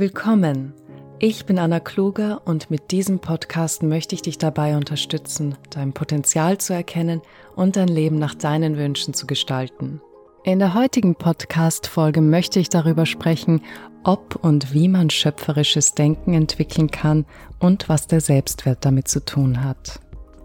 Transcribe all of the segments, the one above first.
Willkommen. Ich bin Anna Kluger und mit diesem Podcast möchte ich dich dabei unterstützen, dein Potenzial zu erkennen und dein Leben nach deinen Wünschen zu gestalten. In der heutigen Podcast-Folge möchte ich darüber sprechen, ob und wie man schöpferisches Denken entwickeln kann und was der Selbstwert damit zu tun hat.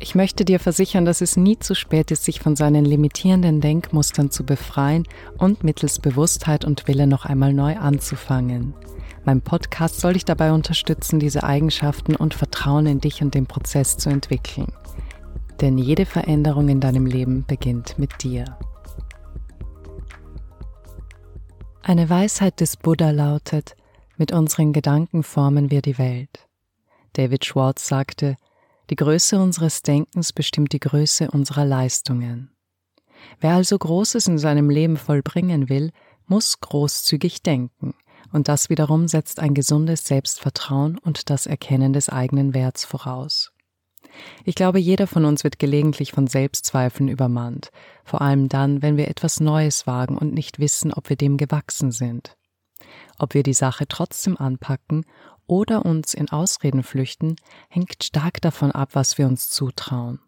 Ich möchte dir versichern, dass es nie zu spät ist, sich von seinen limitierenden Denkmustern zu befreien und mittels Bewusstheit und Wille noch einmal neu anzufangen. Mein Podcast soll dich dabei unterstützen, diese Eigenschaften und Vertrauen in dich und den Prozess zu entwickeln. Denn jede Veränderung in deinem Leben beginnt mit dir. Eine Weisheit des Buddha lautet, mit unseren Gedanken formen wir die Welt. David Schwartz sagte, die Größe unseres Denkens bestimmt die Größe unserer Leistungen. Wer also Großes in seinem Leben vollbringen will, muss großzügig denken, und das wiederum setzt ein gesundes Selbstvertrauen und das Erkennen des eigenen Werts voraus. Ich glaube, jeder von uns wird gelegentlich von Selbstzweifeln übermannt, vor allem dann, wenn wir etwas Neues wagen und nicht wissen, ob wir dem gewachsen sind. Ob wir die Sache trotzdem anpacken oder uns in Ausreden flüchten, hängt stark davon ab, was wir uns zutrauen.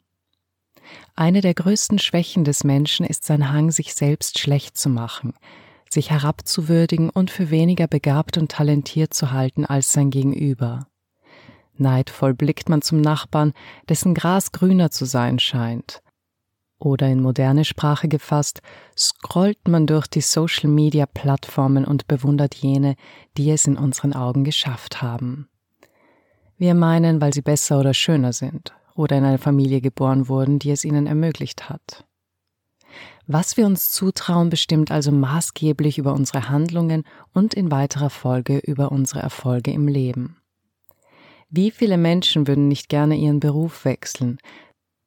Eine der größten Schwächen des Menschen ist sein Hang, sich selbst schlecht zu machen, sich herabzuwürdigen und für weniger begabt und talentiert zu halten als sein Gegenüber. Neidvoll blickt man zum Nachbarn, dessen Gras grüner zu sein scheint. Oder in moderne Sprache gefasst, scrollt man durch die Social-Media-Plattformen und bewundert jene, die es in unseren Augen geschafft haben. Wir meinen, weil sie besser oder schöner sind oder in eine Familie geboren wurden, die es ihnen ermöglicht hat. Was wir uns zutrauen, bestimmt also maßgeblich über unsere Handlungen und in weiterer Folge über unsere Erfolge im Leben. Wie viele Menschen würden nicht gerne ihren Beruf wechseln,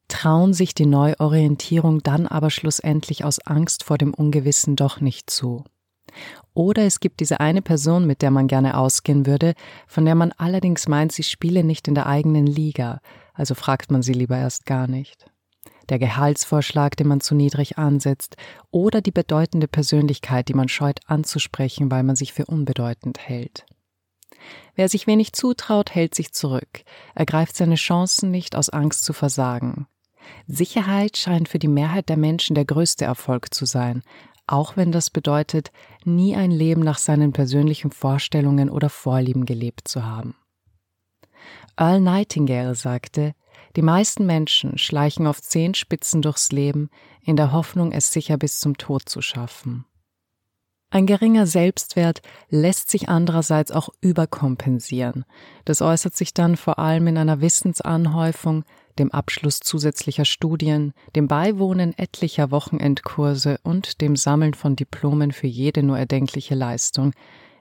trauen sich die Neuorientierung dann aber schlussendlich aus Angst vor dem Ungewissen doch nicht zu. Oder es gibt diese eine Person, mit der man gerne ausgehen würde, von der man allerdings meint, sie spiele nicht in der eigenen Liga, also fragt man sie lieber erst gar nicht. Der Gehaltsvorschlag, den man zu niedrig ansetzt, oder die bedeutende Persönlichkeit, die man scheut anzusprechen, weil man sich für unbedeutend hält. Wer sich wenig zutraut, hält sich zurück, ergreift seine Chancen nicht aus Angst zu versagen. Sicherheit scheint für die Mehrheit der Menschen der größte Erfolg zu sein, auch wenn das bedeutet, nie ein Leben nach seinen persönlichen Vorstellungen oder Vorlieben gelebt zu haben. Earl Nightingale sagte, die meisten Menschen schleichen auf Zehenspitzen durchs Leben in der Hoffnung, es sicher bis zum Tod zu schaffen. Ein geringer Selbstwert lässt sich andererseits auch überkompensieren. Das äußert sich dann vor allem in einer Wissensanhäufung, dem Abschluss zusätzlicher Studien, dem Beiwohnen etlicher Wochenendkurse und dem Sammeln von Diplomen für jede nur erdenkliche Leistung,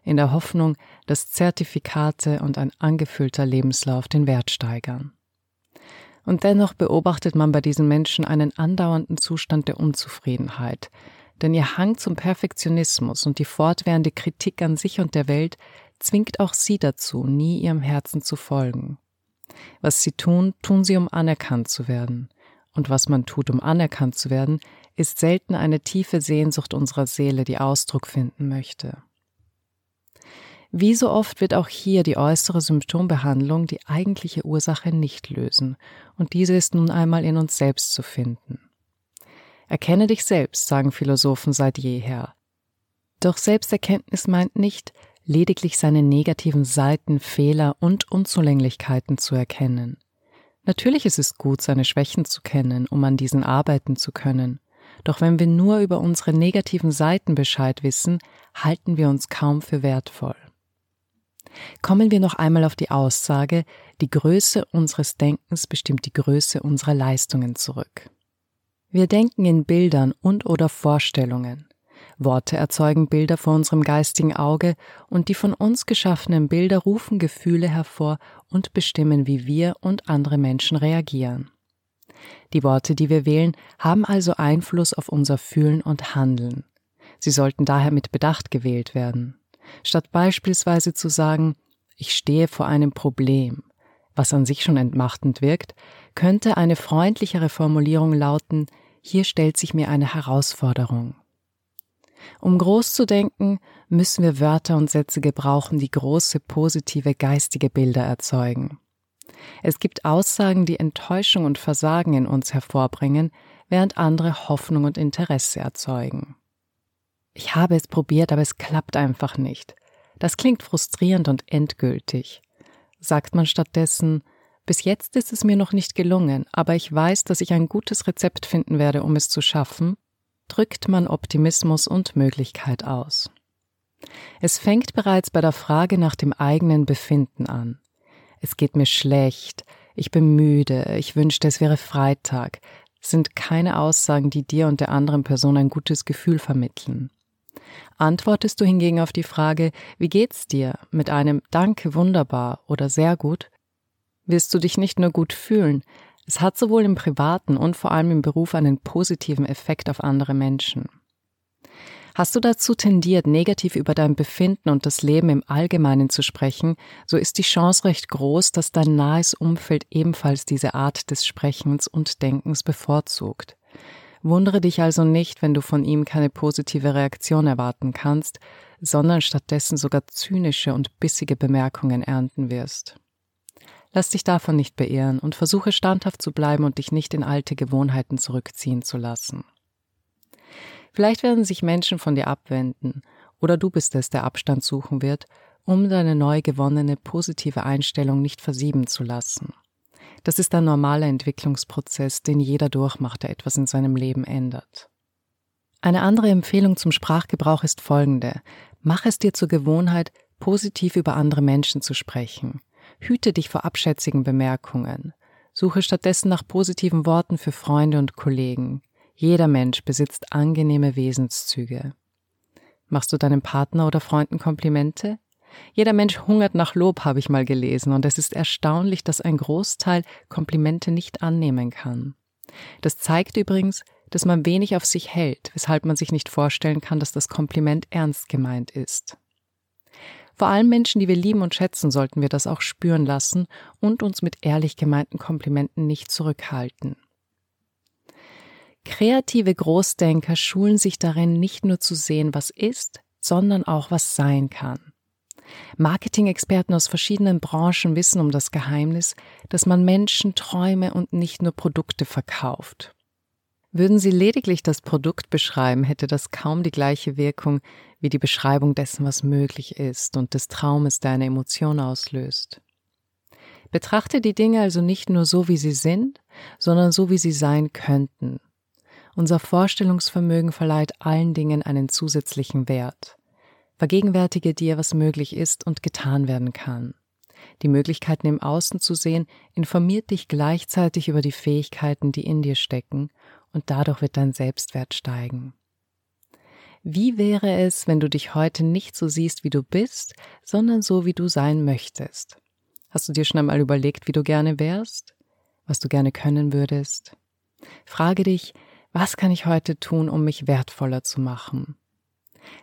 in der Hoffnung, dass Zertifikate und ein angefüllter Lebenslauf den Wert steigern. Und dennoch beobachtet man bei diesen Menschen einen andauernden Zustand der Unzufriedenheit, denn ihr Hang zum Perfektionismus und die fortwährende Kritik an sich und der Welt zwingt auch sie dazu, nie ihrem Herzen zu folgen. Was sie tun, tun sie, um anerkannt zu werden. Und was man tut, um anerkannt zu werden, ist selten eine tiefe Sehnsucht unserer Seele, die Ausdruck finden möchte. Wie so oft wird auch hier die äußere Symptombehandlung die eigentliche Ursache nicht lösen, und diese ist nun einmal in uns selbst zu finden. Erkenne dich selbst, sagen Philosophen seit jeher. Doch Selbsterkenntnis meint nicht, lediglich seine negativen Seiten, Fehler und Unzulänglichkeiten zu erkennen. Natürlich ist es gut, seine Schwächen zu kennen, um an diesen arbeiten zu können. Doch wenn wir nur über unsere negativen Seiten Bescheid wissen, halten wir uns kaum für wertvoll. Kommen wir noch einmal auf die Aussage, die Größe unseres Denkens bestimmt die Größe unserer Leistungen zurück. Wir denken in Bildern und oder Vorstellungen. Worte erzeugen Bilder vor unserem geistigen Auge und die von uns geschaffenen Bilder rufen Gefühle hervor und bestimmen, wie wir und andere Menschen reagieren. Die Worte, die wir wählen, haben also Einfluss auf unser Fühlen und Handeln. Sie sollten daher mit Bedacht gewählt werden. Statt beispielsweise zu sagen, ich stehe vor einem Problem, was an sich schon entmachtend wirkt, könnte eine freundlichere Formulierung lauten, hier stellt sich mir eine Herausforderung. Um groß zu denken, müssen wir Wörter und Sätze gebrauchen, die große positive geistige Bilder erzeugen. Es gibt Aussagen, die Enttäuschung und Versagen in uns hervorbringen, während andere Hoffnung und Interesse erzeugen. Ich habe es probiert, aber es klappt einfach nicht. Das klingt frustrierend und endgültig. Sagt man stattdessen, bis jetzt ist es mir noch nicht gelungen, aber ich weiß, dass ich ein gutes Rezept finden werde, um es zu schaffen, drückt man Optimismus und Möglichkeit aus. Es fängt bereits bei der Frage nach dem eigenen Befinden an. Es geht mir schlecht, ich bin müde, ich wünschte, es wäre Freitag, sind keine Aussagen, die dir und der anderen Person ein gutes Gefühl vermitteln. Antwortest du hingegen auf die Frage, wie geht's dir, mit einem Danke wunderbar oder sehr gut, wirst du dich nicht nur gut fühlen, es hat sowohl im privaten und vor allem im Beruf einen positiven Effekt auf andere Menschen. Hast du dazu tendiert, negativ über dein Befinden und das Leben im Allgemeinen zu sprechen, so ist die Chance recht groß, dass dein nahes Umfeld ebenfalls diese Art des Sprechens und Denkens bevorzugt. Wundere dich also nicht, wenn du von ihm keine positive Reaktion erwarten kannst, sondern stattdessen sogar zynische und bissige Bemerkungen ernten wirst. Lass dich davon nicht beirren und versuche standhaft zu bleiben und dich nicht in alte Gewohnheiten zurückziehen zu lassen. Vielleicht werden sich Menschen von dir abwenden, oder du bist es, der Abstand suchen wird, um deine neu gewonnene positive Einstellung nicht versieben zu lassen. Das ist ein normaler Entwicklungsprozess, den jeder durchmacht, der etwas in seinem Leben ändert. Eine andere Empfehlung zum Sprachgebrauch ist folgende. Mach es dir zur Gewohnheit, positiv über andere Menschen zu sprechen. Hüte dich vor abschätzigen Bemerkungen. Suche stattdessen nach positiven Worten für Freunde und Kollegen. Jeder Mensch besitzt angenehme Wesenszüge. Machst du deinem Partner oder Freunden Komplimente? Jeder Mensch hungert nach Lob, habe ich mal gelesen, und es ist erstaunlich, dass ein Großteil Komplimente nicht annehmen kann. Das zeigt übrigens, dass man wenig auf sich hält, weshalb man sich nicht vorstellen kann, dass das Kompliment ernst gemeint ist. Vor allem Menschen, die wir lieben und schätzen, sollten wir das auch spüren lassen und uns mit ehrlich gemeinten Komplimenten nicht zurückhalten. Kreative Großdenker schulen sich darin, nicht nur zu sehen, was ist, sondern auch was sein kann. Marketing-Experten aus verschiedenen Branchen wissen um das Geheimnis, dass man Menschen Träume und nicht nur Produkte verkauft. Würden Sie lediglich das Produkt beschreiben, hätte das kaum die gleiche Wirkung wie die Beschreibung dessen, was möglich ist und des Traumes, der eine Emotion auslöst. Betrachte die Dinge also nicht nur so, wie sie sind, sondern so, wie sie sein könnten. Unser Vorstellungsvermögen verleiht allen Dingen einen zusätzlichen Wert. Vergegenwärtige dir, was möglich ist und getan werden kann. Die Möglichkeiten im Außen zu sehen, informiert dich gleichzeitig über die Fähigkeiten, die in dir stecken und dadurch wird dein Selbstwert steigen. Wie wäre es, wenn du dich heute nicht so siehst, wie du bist, sondern so, wie du sein möchtest? Hast du dir schon einmal überlegt, wie du gerne wärst? Was du gerne können würdest? Frage dich, was kann ich heute tun, um mich wertvoller zu machen?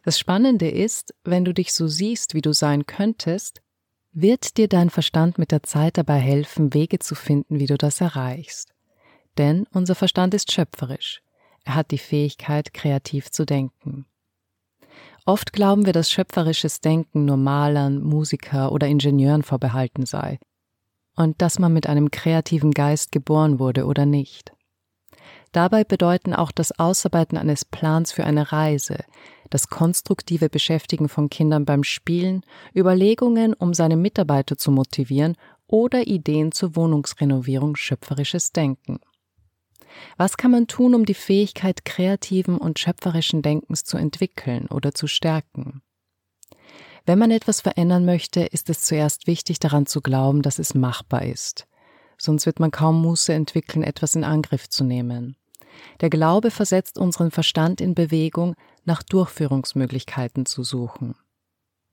Das Spannende ist, wenn du dich so siehst, wie du sein könntest, wird dir dein Verstand mit der Zeit dabei helfen, Wege zu finden, wie du das erreichst. Denn unser Verstand ist schöpferisch. Er hat die Fähigkeit, kreativ zu denken. Oft glauben wir, dass schöpferisches Denken nur Malern, Musiker oder Ingenieuren vorbehalten sei und dass man mit einem kreativen Geist geboren wurde oder nicht. Dabei bedeuten auch das Ausarbeiten eines Plans für eine Reise, das konstruktive Beschäftigen von Kindern beim Spielen, Überlegungen, um seine Mitarbeiter zu motivieren oder Ideen zur Wohnungsrenovierung schöpferisches Denken. Was kann man tun, um die Fähigkeit kreativen und schöpferischen Denkens zu entwickeln oder zu stärken? Wenn man etwas verändern möchte, ist es zuerst wichtig daran zu glauben, dass es machbar ist. Sonst wird man kaum Muße entwickeln, etwas in Angriff zu nehmen. Der Glaube versetzt unseren Verstand in Bewegung, nach Durchführungsmöglichkeiten zu suchen.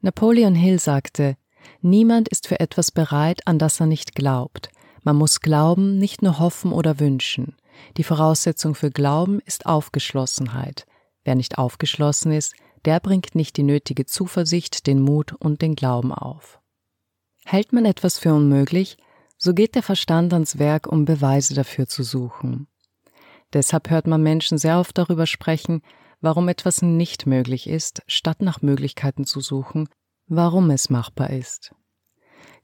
Napoleon Hill sagte, Niemand ist für etwas bereit, an das er nicht glaubt. Man muss glauben, nicht nur hoffen oder wünschen. Die Voraussetzung für Glauben ist Aufgeschlossenheit. Wer nicht aufgeschlossen ist, der bringt nicht die nötige Zuversicht, den Mut und den Glauben auf. Hält man etwas für unmöglich, so geht der Verstand ans Werk, um Beweise dafür zu suchen. Deshalb hört man Menschen sehr oft darüber sprechen, warum etwas nicht möglich ist, statt nach Möglichkeiten zu suchen, warum es machbar ist.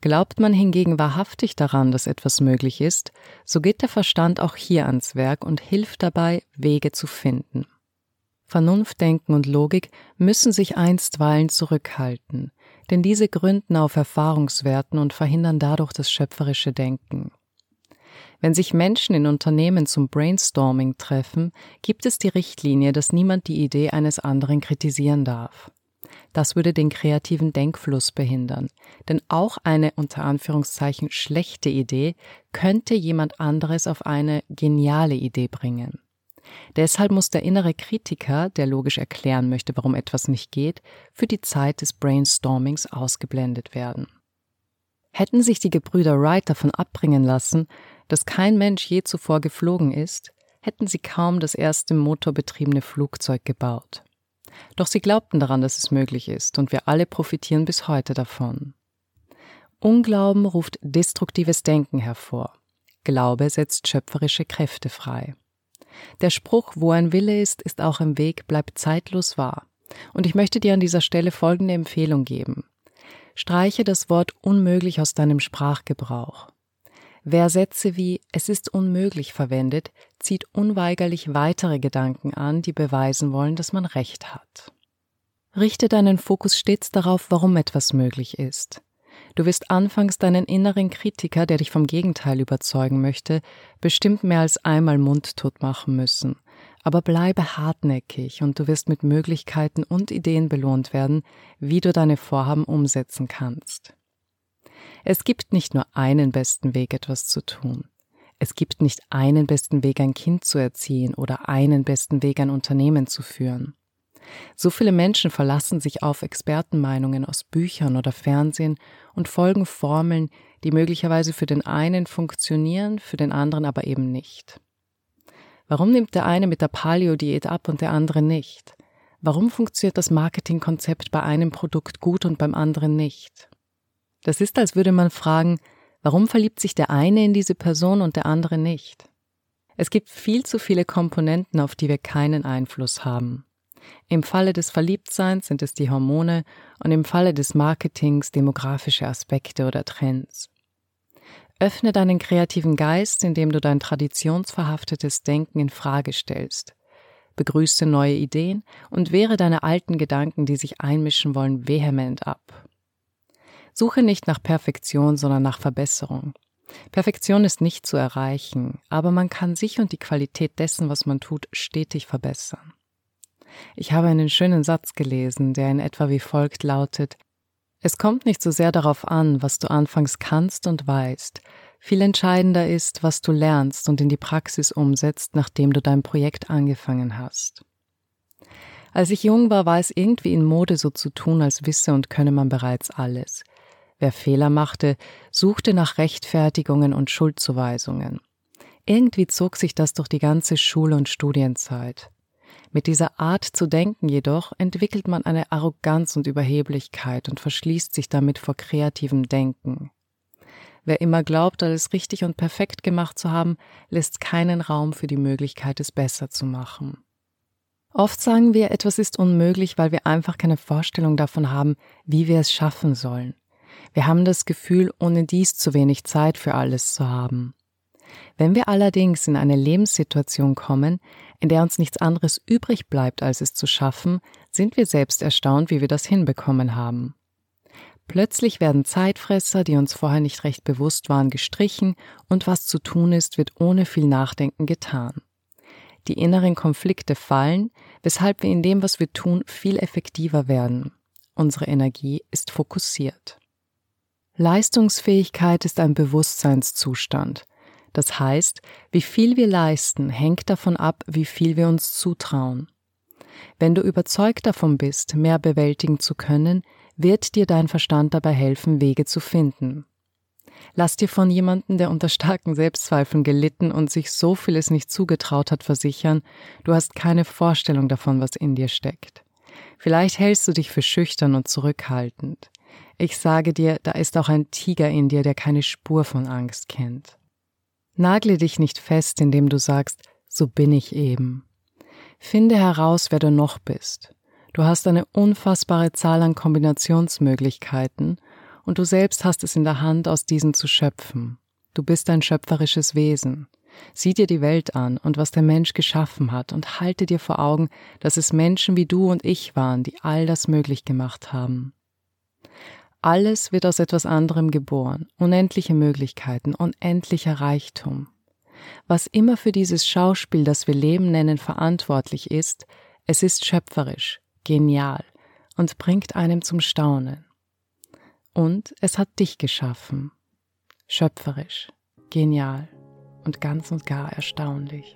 Glaubt man hingegen wahrhaftig daran, dass etwas möglich ist, so geht der Verstand auch hier ans Werk und hilft dabei, Wege zu finden. Vernunft, Denken und Logik müssen sich einstweilen zurückhalten, denn diese gründen auf Erfahrungswerten und verhindern dadurch das schöpferische Denken. Wenn sich Menschen in Unternehmen zum Brainstorming treffen, gibt es die Richtlinie, dass niemand die Idee eines anderen kritisieren darf. Das würde den kreativen Denkfluss behindern, denn auch eine unter Anführungszeichen schlechte Idee könnte jemand anderes auf eine geniale Idee bringen. Deshalb muss der innere Kritiker, der logisch erklären möchte, warum etwas nicht geht, für die Zeit des Brainstormings ausgeblendet werden. Hätten sich die Gebrüder Wright davon abbringen lassen, dass kein Mensch je zuvor geflogen ist, hätten sie kaum das erste motorbetriebene Flugzeug gebaut. Doch sie glaubten daran, dass es möglich ist, und wir alle profitieren bis heute davon. Unglauben ruft destruktives Denken hervor. Glaube setzt schöpferische Kräfte frei. Der Spruch, wo ein Wille ist, ist auch im Weg, bleibt zeitlos wahr. Und ich möchte dir an dieser Stelle folgende Empfehlung geben. Streiche das Wort unmöglich aus deinem Sprachgebrauch. Wer Sätze wie es ist unmöglich verwendet, zieht unweigerlich weitere Gedanken an, die beweisen wollen, dass man recht hat. Richte deinen Fokus stets darauf, warum etwas möglich ist. Du wirst anfangs deinen inneren Kritiker, der dich vom Gegenteil überzeugen möchte, bestimmt mehr als einmal mundtot machen müssen. Aber bleibe hartnäckig und du wirst mit Möglichkeiten und Ideen belohnt werden, wie du deine Vorhaben umsetzen kannst. Es gibt nicht nur einen besten Weg, etwas zu tun. Es gibt nicht einen besten Weg, ein Kind zu erziehen oder einen besten Weg, ein Unternehmen zu führen. So viele Menschen verlassen sich auf Expertenmeinungen aus Büchern oder Fernsehen und folgen Formeln, die möglicherweise für den einen funktionieren, für den anderen aber eben nicht. Warum nimmt der eine mit der Paleo-Diät ab und der andere nicht? Warum funktioniert das Marketingkonzept bei einem Produkt gut und beim anderen nicht? Das ist, als würde man fragen, warum verliebt sich der eine in diese Person und der andere nicht? Es gibt viel zu viele Komponenten, auf die wir keinen Einfluss haben. Im Falle des Verliebtseins sind es die Hormone und im Falle des Marketings demografische Aspekte oder Trends. Öffne deinen kreativen Geist, indem du dein traditionsverhaftetes Denken in Frage stellst. Begrüße neue Ideen und wehre deine alten Gedanken, die sich einmischen wollen, vehement ab. Suche nicht nach Perfektion, sondern nach Verbesserung. Perfektion ist nicht zu erreichen, aber man kann sich und die Qualität dessen, was man tut, stetig verbessern. Ich habe einen schönen Satz gelesen, der in etwa wie folgt lautet Es kommt nicht so sehr darauf an, was du anfangs kannst und weißt, viel entscheidender ist, was du lernst und in die Praxis umsetzt, nachdem du dein Projekt angefangen hast. Als ich jung war, war es irgendwie in Mode so zu tun, als wisse und könne man bereits alles. Wer Fehler machte, suchte nach Rechtfertigungen und Schuldzuweisungen. Irgendwie zog sich das durch die ganze Schule und Studienzeit. Mit dieser Art zu denken jedoch entwickelt man eine Arroganz und Überheblichkeit und verschließt sich damit vor kreativem Denken. Wer immer glaubt, alles richtig und perfekt gemacht zu haben, lässt keinen Raum für die Möglichkeit, es besser zu machen. Oft sagen wir, etwas ist unmöglich, weil wir einfach keine Vorstellung davon haben, wie wir es schaffen sollen. Wir haben das Gefühl, ohne dies zu wenig Zeit für alles zu haben. Wenn wir allerdings in eine Lebenssituation kommen, in der uns nichts anderes übrig bleibt, als es zu schaffen, sind wir selbst erstaunt, wie wir das hinbekommen haben. Plötzlich werden Zeitfresser, die uns vorher nicht recht bewusst waren, gestrichen und was zu tun ist, wird ohne viel Nachdenken getan. Die inneren Konflikte fallen, weshalb wir in dem, was wir tun, viel effektiver werden. Unsere Energie ist fokussiert. Leistungsfähigkeit ist ein Bewusstseinszustand. Das heißt, wie viel wir leisten, hängt davon ab, wie viel wir uns zutrauen. Wenn du überzeugt davon bist, mehr bewältigen zu können, wird dir dein Verstand dabei helfen, Wege zu finden. Lass dir von jemandem, der unter starken Selbstzweifeln gelitten und sich so vieles nicht zugetraut hat, versichern, du hast keine Vorstellung davon, was in dir steckt. Vielleicht hältst du dich für schüchtern und zurückhaltend. Ich sage dir, da ist auch ein Tiger in dir, der keine Spur von Angst kennt. Nagle dich nicht fest, indem du sagst, so bin ich eben. Finde heraus, wer du noch bist. Du hast eine unfassbare Zahl an Kombinationsmöglichkeiten und du selbst hast es in der Hand, aus diesen zu schöpfen. Du bist ein schöpferisches Wesen. Sieh dir die Welt an und was der Mensch geschaffen hat und halte dir vor Augen, dass es Menschen wie du und ich waren, die all das möglich gemacht haben. Alles wird aus etwas anderem geboren, unendliche Möglichkeiten, unendlicher Reichtum. Was immer für dieses Schauspiel, das wir Leben nennen, verantwortlich ist, es ist schöpferisch, genial und bringt einem zum Staunen. Und es hat dich geschaffen. Schöpferisch, genial und ganz und gar erstaunlich.